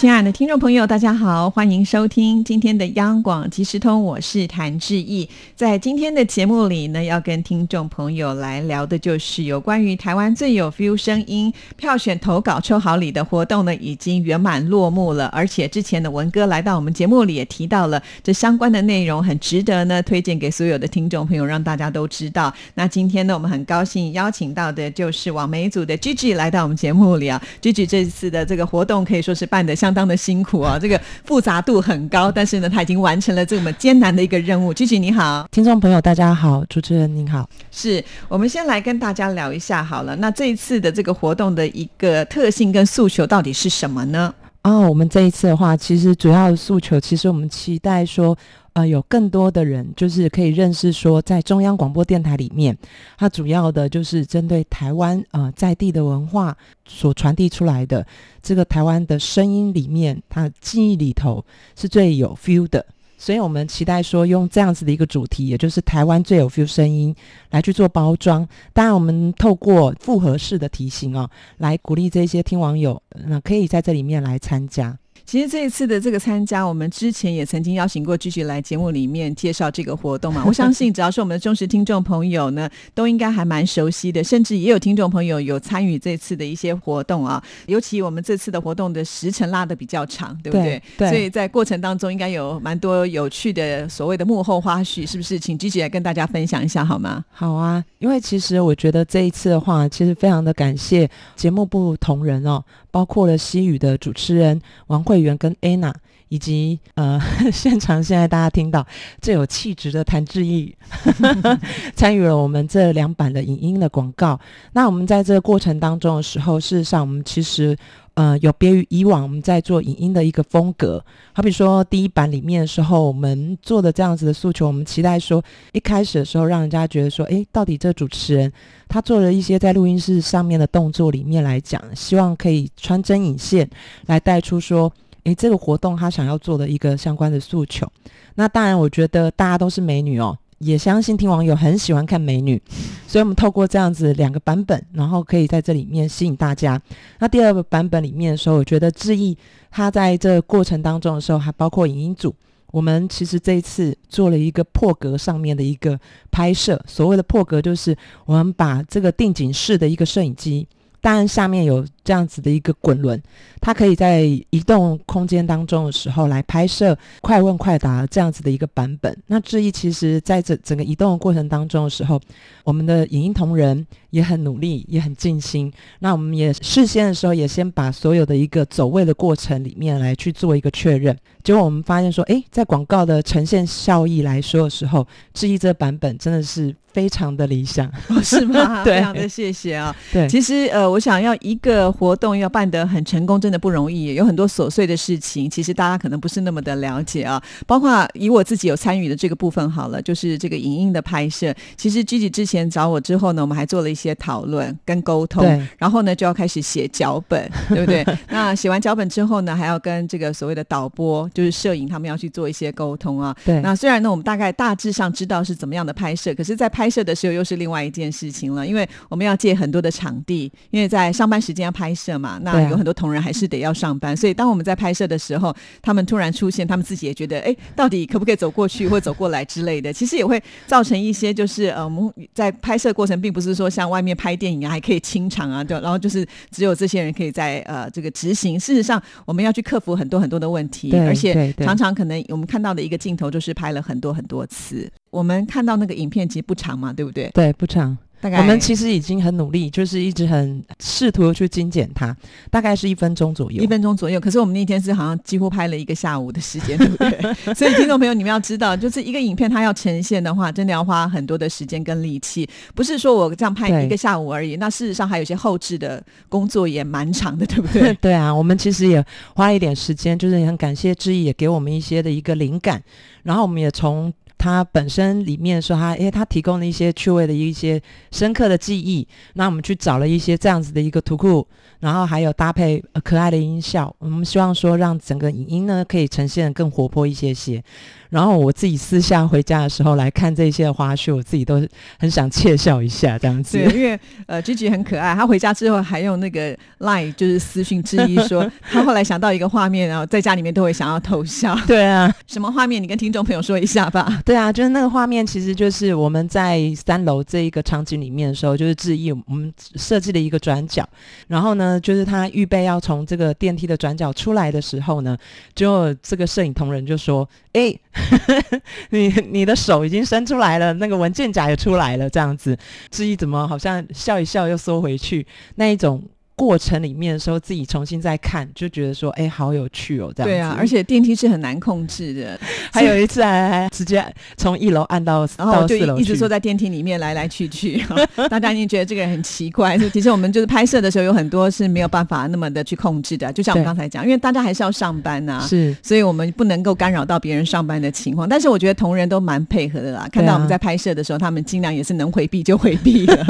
亲爱的听众朋友，大家好，欢迎收听今天的央广即时通，我是谭志毅。在今天的节目里呢，要跟听众朋友来聊的就是有关于台湾最有 feel 声音票选投稿抽好礼的活动呢，已经圆满落幕了。而且之前的文哥来到我们节目里也提到了这相关的内容，很值得呢推荐给所有的听众朋友，让大家都知道。那今天呢，我们很高兴邀请到的就是网媒组的 Gigi 来到我们节目里啊。Gigi 这次的这个活动可以说是办的像。相当的辛苦啊，这个复杂度很高，但是呢，他已经完成了这么艰难的一个任务。Gigi 你好，听众朋友大家好，主持人您好，是我们先来跟大家聊一下好了。那这一次的这个活动的一个特性跟诉求到底是什么呢？哦，我们这一次的话，其实主要的诉求，其实我们期待说。呃，有更多的人就是可以认识说，在中央广播电台里面，它主要的就是针对台湾呃在地的文化所传递出来的这个台湾的声音里面，它记忆里头是最有 feel 的。所以我们期待说，用这样子的一个主题，也就是台湾最有 feel 声音来去做包装。当然，我们透过复合式的提醒哦，来鼓励这些听网友，那可以在这里面来参加。其实这一次的这个参加，我们之前也曾经邀请过 Gigi 来节目里面介绍这个活动嘛。我相信只要是我们的忠实听众朋友呢，都应该还蛮熟悉的，甚至也有听众朋友有参与这次的一些活动啊。尤其我们这次的活动的时程拉的比较长，对不对？对。所以在过程当中应该有蛮多有趣的所谓的幕后花絮，是不是？请 Gigi 来跟大家分享一下好吗？好啊，因为其实我觉得这一次的话，其实非常的感谢节目部同仁哦。包括了西语的主持人王慧媛跟 Anna，以及呃 现场现在大家听到最有气质的谭志毅 参与了我们这两版的影音的广告。那我们在这个过程当中的时候，事实上我们其实。呃，有别于以往我们在做影音的一个风格，好比说第一版里面的时候，我们做的这样子的诉求，我们期待说一开始的时候，让人家觉得说，诶，到底这主持人他做了一些在录音室上面的动作里面来讲，希望可以穿针引线来带出说，诶，这个活动他想要做的一个相关的诉求。那当然，我觉得大家都是美女哦。也相信听网友很喜欢看美女，所以我们透过这样子两个版本，然后可以在这里面吸引大家。那第二个版本里面的时候，我觉得志毅他在这过程当中的时候，还包括影音组，我们其实这一次做了一个破格上面的一个拍摄。所谓的破格，就是我们把这个定景式的一个摄影机，当然下面有。这样子的一个滚轮，它可以在移动空间当中的时候来拍摄快问快答这样子的一个版本。那志毅其实在这整个移动的过程当中的时候，我们的影音同仁也很努力，也很尽心。那我们也事先的时候也先把所有的一个走位的过程里面来去做一个确认。结果我们发现说，诶，在广告的呈现效益来说的时候，志毅这个版本真的是非常的理想，是吗？对非常的谢谢啊。对，其实呃，我想要一个。活动要办得很成功，真的不容易，有很多琐碎的事情，其实大家可能不是那么的了解啊。包括以我自己有参与的这个部分，好了，就是这个影音的拍摄。其实 Gigi 之前找我之后呢，我们还做了一些讨论跟沟通，然后呢就要开始写脚本，对不对？那写完脚本之后呢，还要跟这个所谓的导播，就是摄影，他们要去做一些沟通啊。对。那虽然呢，我们大概大致上知道是怎么样的拍摄，可是，在拍摄的时候又是另外一件事情了，因为我们要借很多的场地，因为在上班时间要。拍摄嘛，那有很多同仁还是得要上班，所以当我们在拍摄的时候，他们突然出现，他们自己也觉得，哎，到底可不可以走过去或走过来之类的，其实也会造成一些，就是呃，我们在拍摄过程并不是说像外面拍电影啊，还可以清场啊，对，然后就是只有这些人可以在呃这个执行。事实上，我们要去克服很多很多的问题，而且常常可能我们看到的一个镜头就是拍了很多很多次。我们看到那个影片其实不长嘛，对不对？对，不长。我们其实已经很努力，就是一直很试图去精简它，大概是一分钟左右。一分钟左右，可是我们那天是好像几乎拍了一个下午的时间，对不对？所以听众朋友，你们要知道，就是一个影片它要呈现的话，真的要花很多的时间跟力气，不是说我这样拍一个下午而已。那事实上还有一些后置的工作也蛮长的，对不对？对啊，我们其实也花一点时间，就是也很感谢志毅也给我们一些的一个灵感，然后我们也从。它本身里面说它，因为它提供了一些趣味的一些深刻的记忆，那我们去找了一些这样子的一个图库，然后还有搭配可爱的音效，我们希望说让整个影音呢可以呈现更活泼一些些。然后我自己私下回家的时候来看这些花絮，我自己都很想窃笑一下这样子。对，因为呃，Gigi 很可爱，他回家之后还用那个 Line 就是私讯质疑说，他后来想到一个画面，然后在家里面都会想要偷笑。对啊，什么画面？你跟听众朋友说一下吧。对啊，就是那个画面，其实就是我们在三楼这一个场景里面的时候，就是质疑我们设计了一个转角，然后呢，就是他预备要从这个电梯的转角出来的时候呢，就这个摄影同仁就说：“哎。” 你 你的手已经伸出来了，那个文件夹也出来了，这样子，至于怎么好像笑一笑又缩回去那一种。过程里面的时候，自己重新再看，就觉得说，哎，好有趣哦，这样对啊，而且电梯是很难控制的。还有一次还还直接从一楼按到然后就一直坐在电梯里面来来去去，大家已经觉得这个人很奇怪。其实我们就是拍摄的时候有很多是没有办法那么的去控制的，就像我们刚才讲，因为大家还是要上班呐，是，所以我们不能够干扰到别人上班的情况。但是我觉得同仁都蛮配合的啦，看到我们在拍摄的时候，他们尽量也是能回避就回避的。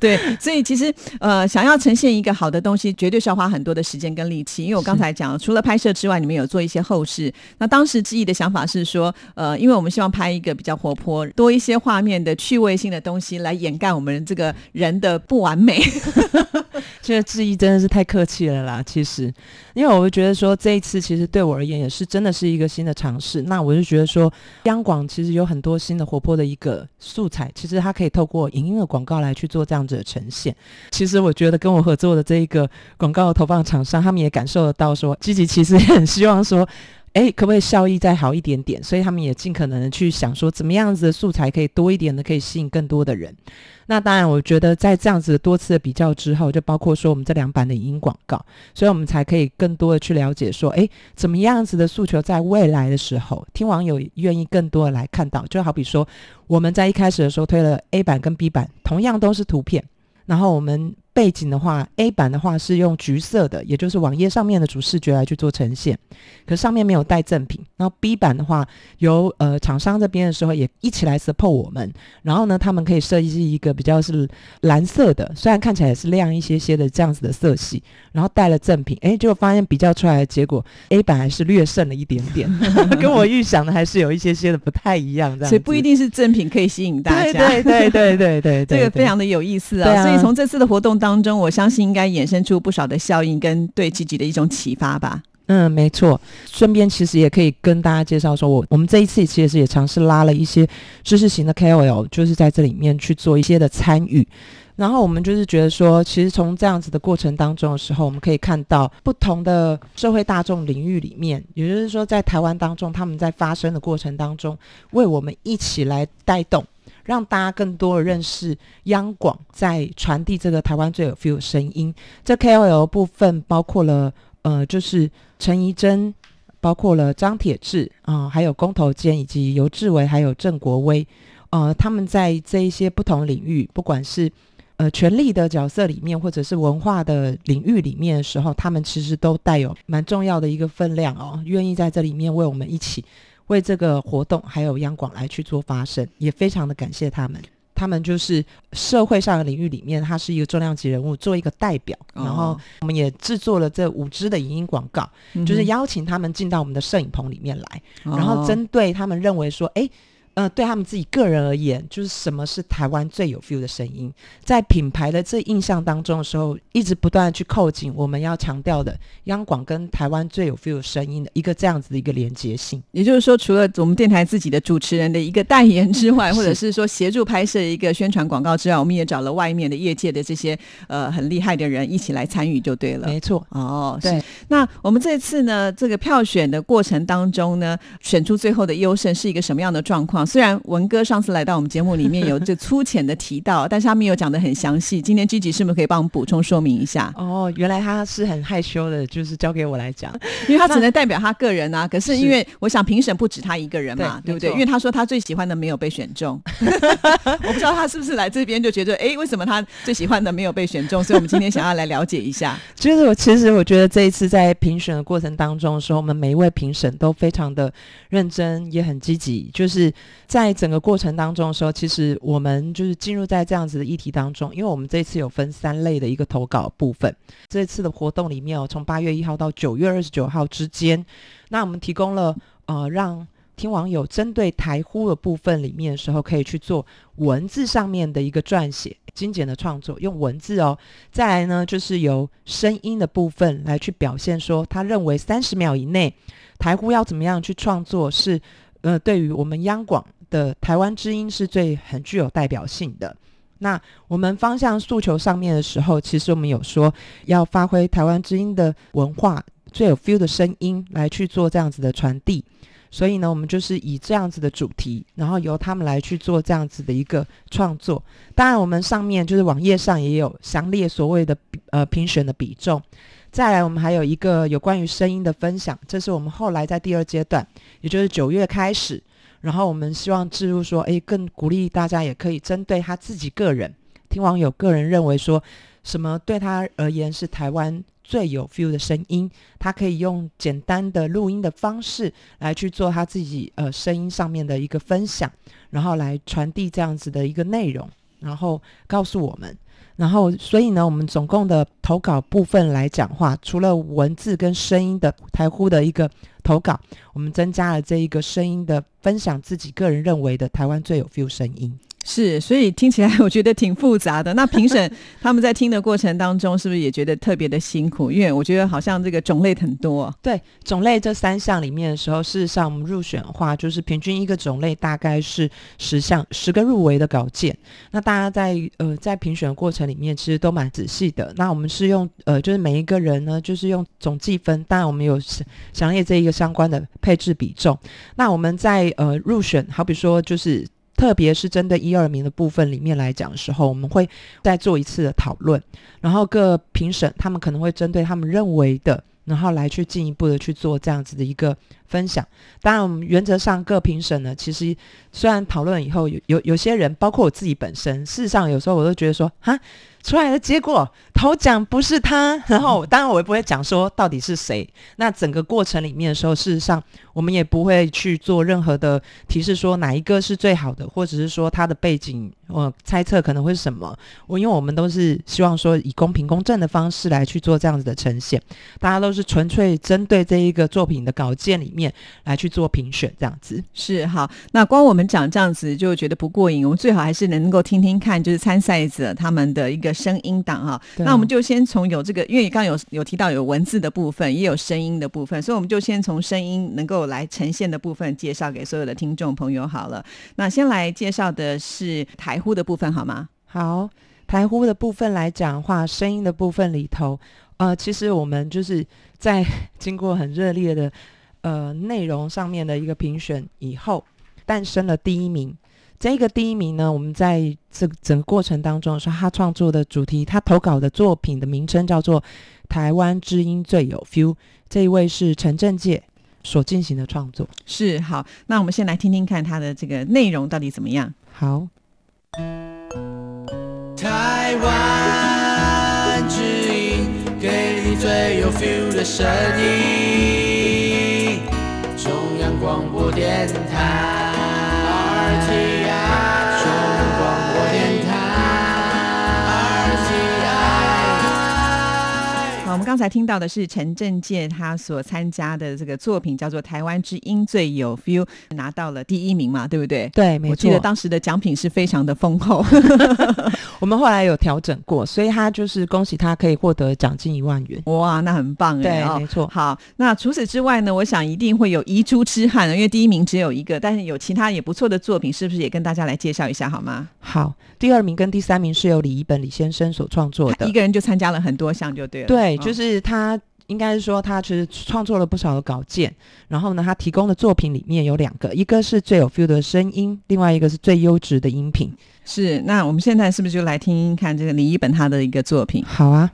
对，所以其实呃，想要呈现一个好的东西，绝绝对是要花很多的时间跟力气，因为我刚才讲，除了拍摄之外，你们有做一些后事。那当时志毅的想法是说，呃，因为我们希望拍一个比较活泼、多一些画面的趣味性的东西，来掩盖我们这个人的不完美。这个志毅真的是太客气了啦。其实，因为我会觉得说，这一次其实对我而言也是真的是一个新的尝试。那我就觉得说，央广其实有很多新的活泼的一个素材，其实它可以透过影音的广告来去做这样子的呈现。其实我觉得跟我合作的这一个。广告投放厂商，他们也感受得到，说积极其实也很希望说，哎，可不可以效益再好一点点？所以他们也尽可能的去想说，怎么样子的素材可以多一点的，可以吸引更多的人。那当然，我觉得在这样子多次的比较之后，就包括说我们这两版的影音广告，所以我们才可以更多的去了解说，哎，怎么样子的诉求在未来的时候，听网友愿意更多的来看到。就好比说，我们在一开始的时候推了 A 版跟 B 版，同样都是图片，然后我们。背景的话，A 版的话是用橘色的，也就是网页上面的主视觉来去做呈现，可上面没有带赠品。然后 B 版的话，由呃厂商这边的时候也一起来 support 我们，然后呢，他们可以设计一个比较是蓝色的，虽然看起来也是亮一些些的这样子的色系，然后带了赠品，哎，结果发现比较出来的结果，A 版还是略胜了一点点，跟我预想的还是有一些些的不太一样，这样，所以不一定是赠品可以吸引大家，对对对对对对，这个非常的有意思啊，所以从这次的活动。当中，我相信应该衍生出不少的效应，跟对自己的一种启发吧。嗯，没错。顺便其实也可以跟大家介绍说，我我们这一次其实也尝试拉了一些知识型的 KOL，就是在这里面去做一些的参与。然后我们就是觉得说，其实从这样子的过程当中的时候，我们可以看到不同的社会大众领域里面，也就是说在台湾当中，他们在发生的过程当中，为我们一起来带动。让大家更多的认识央广在传递这个台湾最有 feel 声音。这 KOL 部分包括了呃，就是陈怡贞，包括了张铁志啊，还有工头坚以及尤志伟，还有郑国威，呃，他们在这一些不同领域，不管是呃权力的角色里面，或者是文化的领域里面的时候，他们其实都带有蛮重要的一个分量哦，愿意在这里面为我们一起。为这个活动还有央广来去做发声，也非常的感谢他们。他们就是社会上的领域里面，他是一个重量级人物，做一个代表。然后我们也制作了这五支的影音广告，就是邀请他们进到我们的摄影棚里面来，然后针对他们认为说，哎。呃，对他们自己个人而言，就是什么是台湾最有 feel 的声音，在品牌的这印象当中的时候，一直不断的去扣紧我们要强调的央广跟台湾最有 feel 的声音的一个这样子的一个连接性。也就是说，除了我们电台自己的主持人的一个代言之外，或者是说协助拍摄一个宣传广告之外，我们也找了外面的业界的这些呃很厉害的人一起来参与就对了。没错，哦，对。那我们这次呢，这个票选的过程当中呢，选出最后的优胜是一个什么样的状况？虽然文哥上次来到我们节目里面有这粗浅的提到，但是他没有讲的很详细。今天 G G 是不是可以帮我们补充说明一下？哦，原来他是很害羞的，就是交给我来讲，因为他只能代表他个人啊。可是因为我想评审不止他一个人嘛，对不对？因为他说他最喜欢的没有被选中，我不知道他是不是来这边就觉得，哎，为什么他最喜欢的没有被选中？所以我们今天想要来了解一下。就是我其实我觉得这一次在评审的过程当中，说我们每一位评审都非常的认真，也很积极，就是在整个过程当中的时候，其实我们就是进入在这样子的议题当中，因为我们这次有分三类的一个投稿部分。这次的活动里面哦，从八月一号到九月二十九号之间，那我们提供了呃让。听网友针对台呼的部分里面的时候，可以去做文字上面的一个撰写、精简的创作，用文字哦。再来呢，就是由声音的部分来去表现，说他认为三十秒以内台呼要怎么样去创作，是呃对于我们央广的台湾之音是最很具有代表性的。那我们方向诉求上面的时候，其实我们有说要发挥台湾之音的文化最有 feel 的声音来去做这样子的传递。所以呢，我们就是以这样子的主题，然后由他们来去做这样子的一个创作。当然，我们上面就是网页上也有详列所谓的呃评选的比重。再来，我们还有一个有关于声音的分享，这是我们后来在第二阶段，也就是九月开始，然后我们希望置入说，诶，更鼓励大家也可以针对他自己个人，听网友个人认为说什么对他而言是台湾。最有 feel 的声音，他可以用简单的录音的方式来去做他自己呃声音上面的一个分享，然后来传递这样子的一个内容，然后告诉我们，然后所以呢，我们总共的投稿部分来讲话，除了文字跟声音的台呼的一个投稿，我们增加了这一个声音的分享自己个人认为的台湾最有 feel 声音。是，所以听起来 我觉得挺复杂的。那评审 他们在听的过程当中，是不是也觉得特别的辛苦？因为我觉得好像这个种类很多。对，种类这三项里面的时候，事实上我们入选的话，就是平均一个种类大概是十项，十个入围的稿件。那大家在呃在评选的过程里面，其实都蛮仔细的。那我们是用呃，就是每一个人呢，就是用总计分。当然我们有详列这一个相关的配置比重。那我们在呃入选，好比说就是。特别是针对一二名的部分里面来讲的时候，我们会再做一次的讨论，然后各评审他们可能会针对他们认为的，然后来去进一步的去做这样子的一个分享。当然，我们原则上各评审呢，其实虽然讨论以后有有有些人，包括我自己本身，事实上有时候我都觉得说，哈。出来的结果，头奖不是他，然后当然我也不会讲说到底是谁。那整个过程里面的时候，事实上我们也不会去做任何的提示，说哪一个是最好的，或者是说他的背景，我猜测可能会是什么。我因为我们都是希望说以公平公正的方式来去做这样子的呈现，大家都是纯粹针对这一个作品的稿件里面来去做评选，这样子是好。那光我们讲这样子就觉得不过瘾，我们最好还是能够听听看，就是参赛者他们的一个。声音档哈，那我们就先从有这个，因为刚刚有有提到有文字的部分，也有声音的部分，所以我们就先从声音能够来呈现的部分介绍给所有的听众朋友好了。那先来介绍的是台呼的部分好吗？好，台呼的部分来讲话，声音的部分里头，呃，其实我们就是在 经过很热烈的呃内容上面的一个评选以后，诞生了第一名。这个第一名呢，我们在这整个过程当中说，他创作的主题，他投稿的作品的名称叫做《台湾之音最有 feel》。这一位是陈正介所进行的创作。是好，那我们先来听听看他的这个内容到底怎么样。好。台湾之音，给你最有 feel 的声音。广播电台。我们刚才听到的是陈正介他所参加的这个作品叫做《台湾之音最有 feel》，拿到了第一名嘛，对不对？对，没错。我记得当时的奖品是非常的丰厚。我们后来有调整过，所以他就是恭喜他可以获得奖金一万元。哇，那很棒哎！对，没错。好，那除此之外呢？我想一定会有遗珠之憾，因为第一名只有一个，但是有其他也不错的作品，是不是也跟大家来介绍一下好吗？好，第二名跟第三名是由李一本李先生所创作的，一个人就参加了很多项，就对了。对。就是他应该是说，他其实创作了不少的稿件，然后呢，他提供的作品里面有两个，一个是最有 feel 的声音，另外一个是最优质的音频。是，那我们现在是不是就来听听看这个李一本他的一个作品？好啊。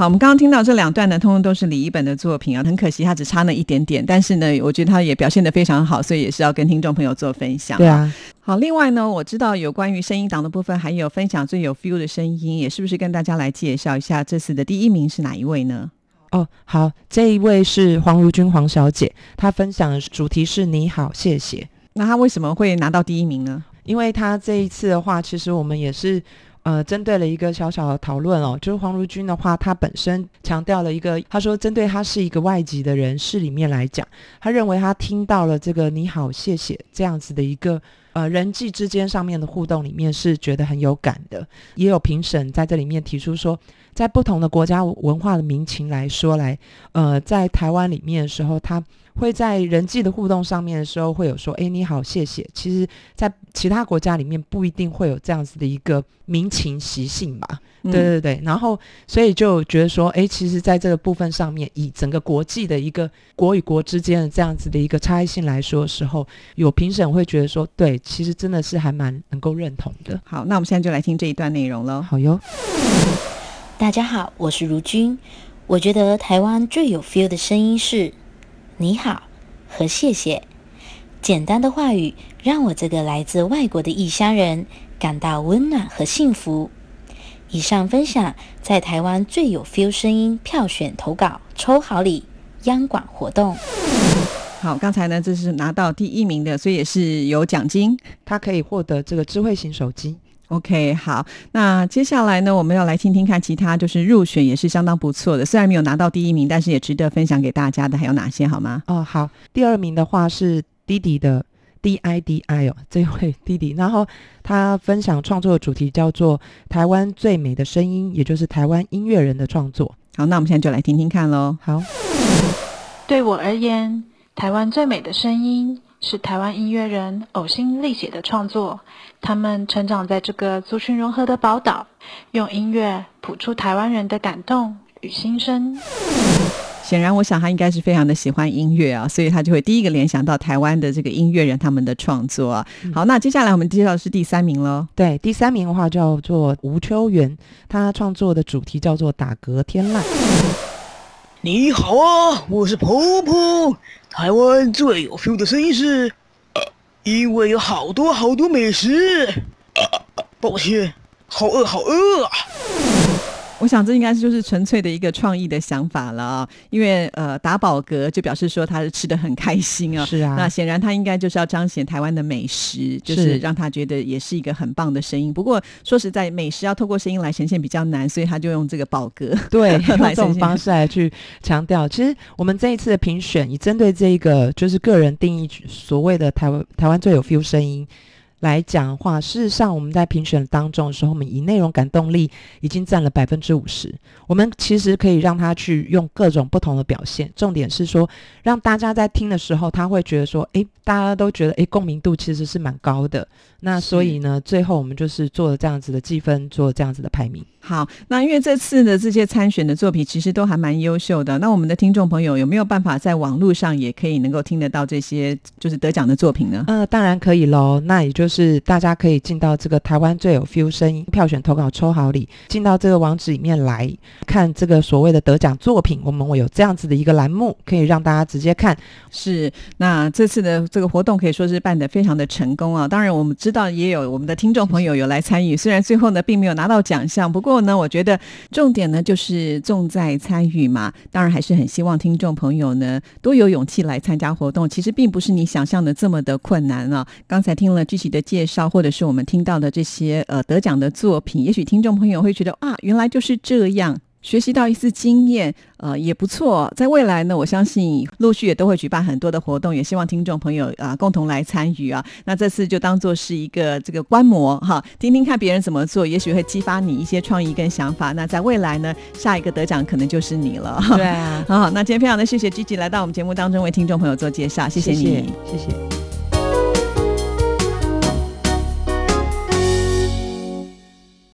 好，我们刚刚听到这两段呢，通通都是李一本的作品啊，很可惜他只差那一点点，但是呢，我觉得他也表现得非常好，所以也是要跟听众朋友做分享。对啊，好，另外呢，我知道有关于声音档的部分，还有分享最有 feel 的声音，也是不是跟大家来介绍一下这次的第一名是哪一位呢？哦，好，这一位是黄如君黄小姐，她分享的主题是你好，谢谢。那她为什么会拿到第一名呢？因为她这一次的话，其实我们也是呃针对了一个小小的讨论哦，就是黄如君的话，他本身强调了一个，他说针对他是一个外籍的人士里面来讲，他认为他听到了这个你好，谢谢这样子的一个。呃，人际之间上面的互动里面是觉得很有感的，也有评审在这里面提出说，在不同的国家文化的民情来说来，呃，在台湾里面的时候，他会在人际的互动上面的时候会有说，哎，你好，谢谢。其实，在其他国家里面不一定会有这样子的一个民情习性吧。对对对，然后所以就觉得说，哎，其实在这个部分上面，以整个国际的一个国与国之间的这样子的一个差异性来说的时候，有评审会觉得说，对，其实真的是还蛮能够认同的。好，那我们现在就来听这一段内容喽。好哟，大家好，我是如君。我觉得台湾最有 feel 的声音是“你好”和“谢谢”，简单的话语让我这个来自外国的异乡人感到温暖和幸福。以上分享在台湾最有 feel 声音票选投稿抽好礼央广活动。好，刚才呢这是拿到第一名的，所以也是有奖金，他可以获得这个智慧型手机。OK，好，那接下来呢我们要来听听看其他就是入选也是相当不错的，虽然没有拿到第一名，但是也值得分享给大家的还有哪些好吗？哦，好，第二名的话是弟弟的。D I D I 哦，这位弟弟，然后他分享创作的主题叫做“台湾最美的声音”，也就是台湾音乐人的创作。好，那我们现在就来听听看喽。好，对我而言，台湾最美的声音是台湾音乐人呕心沥血的创作。他们成长在这个族群融合的宝岛，用音乐谱出台湾人的感动与心声。显然，我想他应该是非常的喜欢音乐啊，所以他就会第一个联想到台湾的这个音乐人他们的创作。好，那接下来我们介绍的是第三名喽。对，第三名的话叫做吴秋元，他创作的主题叫做打嗝天籁。你好啊，我是婆婆。台湾最有 feel 的声音是，因为有好多好多美食。抱歉，好饿，好饿啊。我想这应该是就是纯粹的一个创意的想法了啊，因为呃打饱嗝就表示说他是吃的很开心啊，是啊，那显然他应该就是要彰显台湾的美食，就是让他觉得也是一个很棒的声音。不过说实在，美食要透过声音来呈现比较难，所以他就用这个饱嗝对 用这种方式来去强调。其实我们这一次的评选，以针对这一个就是个人定义所谓的台湾台湾最有 feel 声音。来讲的话，事实上我们在评选当中的时候，我们以内容感动力已经占了百分之五十。我们其实可以让他去用各种不同的表现，重点是说让大家在听的时候，他会觉得说，诶，大家都觉得，诶，共鸣度其实是蛮高的。那所以呢，最后我们就是做了这样子的计分，做了这样子的排名。好，那因为这次的这些参选的作品其实都还蛮优秀的。那我们的听众朋友有没有办法在网络上也可以能够听得到这些就是得奖的作品呢？呃，当然可以喽。那也就是是大家可以进到这个台湾最有 feel 声音票选投稿抽好礼，进到这个网址里面来看这个所谓的得奖作品。我们会有这样子的一个栏目，可以让大家直接看。是，那这次的这个活动可以说是办得非常的成功啊。当然，我们知道也有我们的听众朋友有来参与，虽然最后呢并没有拿到奖项，不。过呢，我觉得重点呢就是重在参与嘛。当然还是很希望听众朋友呢都有勇气来参加活动。其实并不是你想象的这么的困难啊。刚才听了具体的介绍，或者是我们听到的这些呃得奖的作品，也许听众朋友会觉得啊，原来就是这样。学习到一次经验，呃，也不错。在未来呢，我相信陆续也都会举办很多的活动，也希望听众朋友啊共同来参与啊。那这次就当做是一个这个观摩哈，听听看别人怎么做，也许会激发你一些创意跟想法。那在未来呢，下一个得奖可能就是你了。对啊，好，那今天非常的谢谢 Gigi 来到我们节目当中为听众朋友做介绍，谢谢你，谢谢。